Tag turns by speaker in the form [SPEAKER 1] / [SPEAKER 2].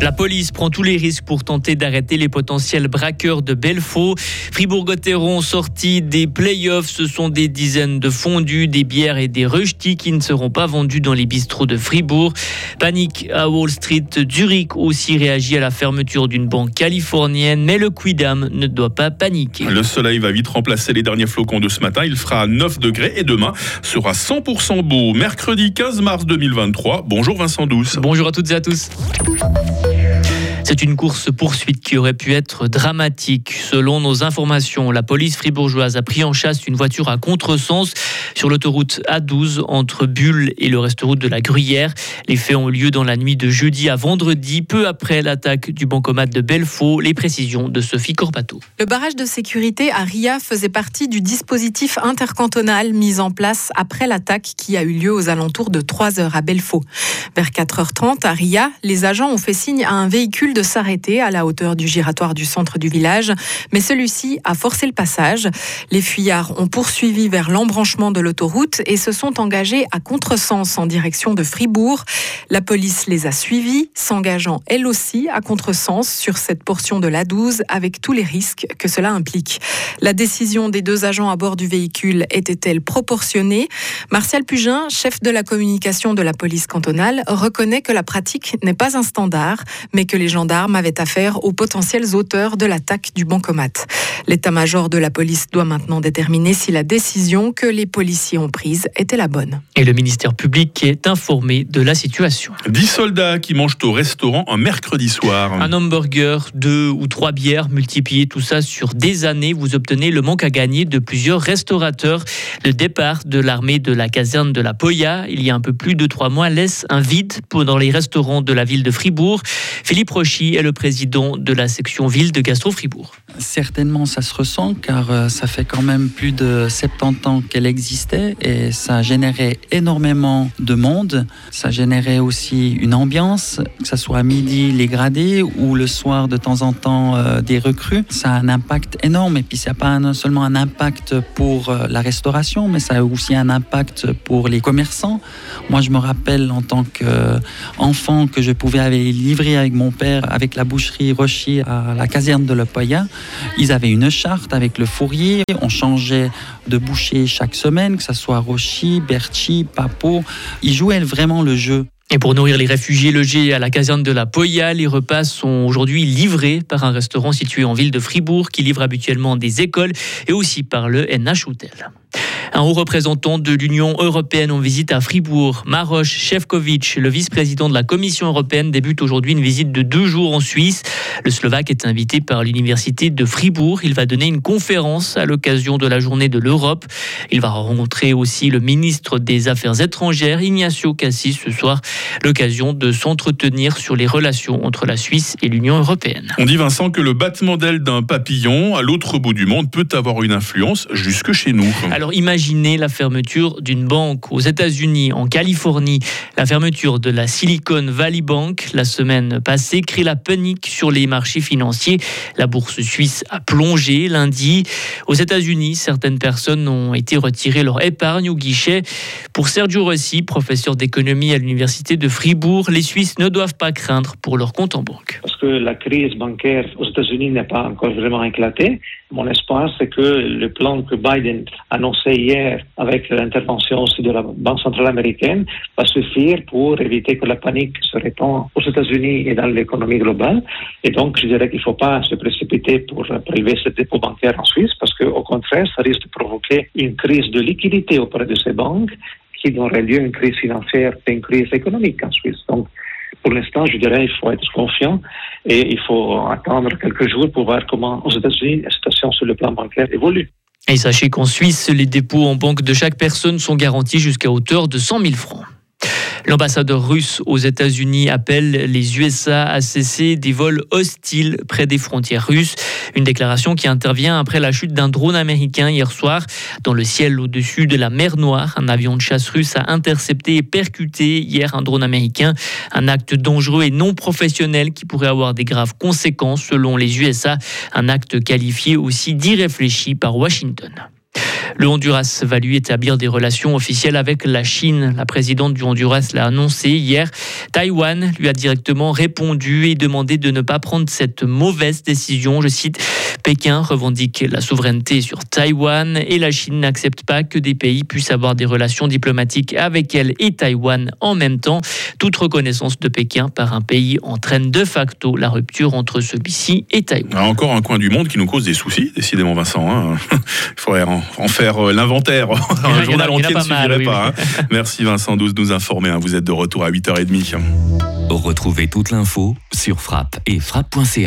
[SPEAKER 1] La police prend tous les risques pour tenter d'arrêter les potentiels braqueurs de Belfaux. Fribourg-Gotteron sorti des playoffs, ce sont des dizaines de fondus, des bières et des rösti qui ne seront pas vendus dans les bistrots de Fribourg. Panique à Wall Street. Zurich aussi réagit à la fermeture d'une banque californienne, mais le Quidam ne doit pas paniquer.
[SPEAKER 2] Le soleil va vite remplacer les derniers flocons de ce matin. Il fera 9 degrés et demain sera 100% beau. Mercredi 15 mars 2023. Bonjour Vincent Douce.
[SPEAKER 1] Bonjour à toutes et à tous. C'est une course-poursuite qui aurait pu être dramatique. Selon nos informations, la police fribourgeoise a pris en chasse une voiture à contresens sur l'autoroute A12 entre Bulle et le reste-route de la Gruyère. Les faits ont lieu dans la nuit de jeudi à vendredi, peu après l'attaque du bancomat de Belfaux. Les précisions de Sophie Corbato.
[SPEAKER 3] Le barrage de sécurité à Ria faisait partie du dispositif intercantonal mis en place après l'attaque qui a eu lieu aux alentours de 3 heures à Belfaux. Vers 4h30 à Ria, les agents ont fait signe à un véhicule de s'arrêter à la hauteur du giratoire du centre du village, mais celui-ci a forcé le passage. Les fuyards ont poursuivi vers l'embranchement de l'autoroute et se sont engagés à contresens en direction de Fribourg. La police les a suivis, s'engageant elle aussi à contresens sur cette portion de l'A12 avec tous les risques que cela implique. La décision des deux agents à bord du véhicule était-elle proportionnée? Martial Pugin, chef de la communication de la police cantonale, reconnaît que la pratique n'est pas un standard, mais que les gendarmes avaient affaire aux potentiels auteurs de l'attaque du bancomat. L'état-major de la police doit maintenant déterminer si la décision que les policiers ont prise était la bonne.
[SPEAKER 1] Et le ministère public est informé de la situation.
[SPEAKER 2] 10 soldats qui mangent au restaurant un mercredi soir.
[SPEAKER 1] Un hamburger, deux ou trois bières, multipliez tout ça sur des années, vous obtenez le manque à gagner de plusieurs restaurateurs. Le départ de l'armée de la caserne de la Poya, il y a un peu plus de trois mois, laisse un vide dans les restaurants de la ville de Fribourg. Philippe Est le président de la section ville de Gastro Fribourg.
[SPEAKER 4] Certainement, ça se ressent car euh, ça fait quand même plus de 70 ans qu'elle existait et ça générait énormément de monde. Ça générait aussi une ambiance, que ce soit à midi les gradés ou le soir de temps en temps euh, des recrues. Ça a un impact énorme et puis ça n'a pas seulement un impact pour euh, la restauration, mais ça a aussi un impact pour les commerçants. Moi, je me rappelle en tant qu'enfant que je pouvais aller livrer avec mon père avec la boucherie Rocher à la caserne de Lepoya. Ils avaient une charte avec le fourrier. On changeait de boucher chaque semaine, que ce soit Rochi, Berchi, Papo. Ils jouaient vraiment le jeu.
[SPEAKER 1] Et pour nourrir les réfugiés logés à la caserne de la Poya, les repas sont aujourd'hui livrés par un restaurant situé en ville de Fribourg qui livre habituellement des écoles et aussi par le NH Hotel. Un haut représentant de l'Union européenne en visite à Fribourg, Maroš Šefčovič, le vice-président de la Commission européenne, débute aujourd'hui une visite de deux jours en Suisse. Le Slovaque est invité par l'Université de Fribourg. Il va donner une conférence à l'occasion de la journée de l'Europe. Il va rencontrer aussi le ministre des Affaires étrangères, Ignacio Cassis, ce soir. L'occasion de s'entretenir sur les relations entre la Suisse et l'Union européenne.
[SPEAKER 2] On dit, Vincent, que le battement d'aile d'un papillon à l'autre bout du monde peut avoir une influence jusque chez nous.
[SPEAKER 1] Alors imaginez la fermeture d'une banque aux États-Unis, en Californie. La fermeture de la Silicon Valley Bank la semaine passée crée la panique sur les marchés financiers. La bourse suisse a plongé lundi. Aux États-Unis, certaines personnes ont été retirées leur épargne au guichet. Pour Sergio Rossi, professeur d'économie à l'université de Fribourg, les Suisses ne doivent pas craindre pour leur compte en banque.
[SPEAKER 5] Parce que la crise bancaire aux États-Unis n'est pas encore vraiment éclatée. Mon espoir, c'est que le plan que Biden a annoncé avec l'intervention aussi de la Banque centrale américaine va suffire pour éviter que la panique se répande aux États-Unis et dans l'économie globale. Et donc, je dirais qu'il ne faut pas se précipiter pour prélever ce dépôt bancaire en Suisse parce qu'au contraire, ça risque de provoquer une crise de liquidité auprès de ces banques qui donnerait lieu à une crise financière et une crise économique en Suisse. Donc, pour l'instant, je dirais, il faut être confiant et il faut attendre quelques jours pour voir comment aux États-Unis la situation sur le plan bancaire évolue.
[SPEAKER 1] Et sachez qu'en Suisse, les dépôts en banque de chaque personne sont garantis jusqu'à hauteur de 100 000 francs. L'ambassadeur russe aux États-Unis appelle les USA à cesser des vols hostiles près des frontières russes. Une déclaration qui intervient après la chute d'un drone américain hier soir. Dans le ciel au-dessus de la mer Noire, un avion de chasse russe a intercepté et percuté hier un drone américain. Un acte dangereux et non professionnel qui pourrait avoir des graves conséquences selon les USA. Un acte qualifié aussi d'irréfléchi par Washington. Le Honduras va lui établir des relations officielles avec la Chine. La présidente du Honduras l'a annoncé hier. Taïwan lui a directement répondu et demandé de ne pas prendre cette mauvaise décision. Je cite, Pékin revendique la souveraineté sur Taïwan et la Chine n'accepte pas que des pays puissent avoir des relations diplomatiques avec elle et Taïwan en même temps. Toute reconnaissance de Pékin par un pays entraîne de facto la rupture entre celui-ci et Taïwan.
[SPEAKER 2] Ah, encore un coin du monde qui nous cause des soucis, décidément Vincent. Hein. Il faudrait en faire euh, l'inventaire. Un journal entier ne suffirait pas. Hein. Merci Vincent Douce de nous informer. Hein. Vous êtes de retour à 8h30.
[SPEAKER 6] Retrouvez toute l'info sur frappe et frappe.ch.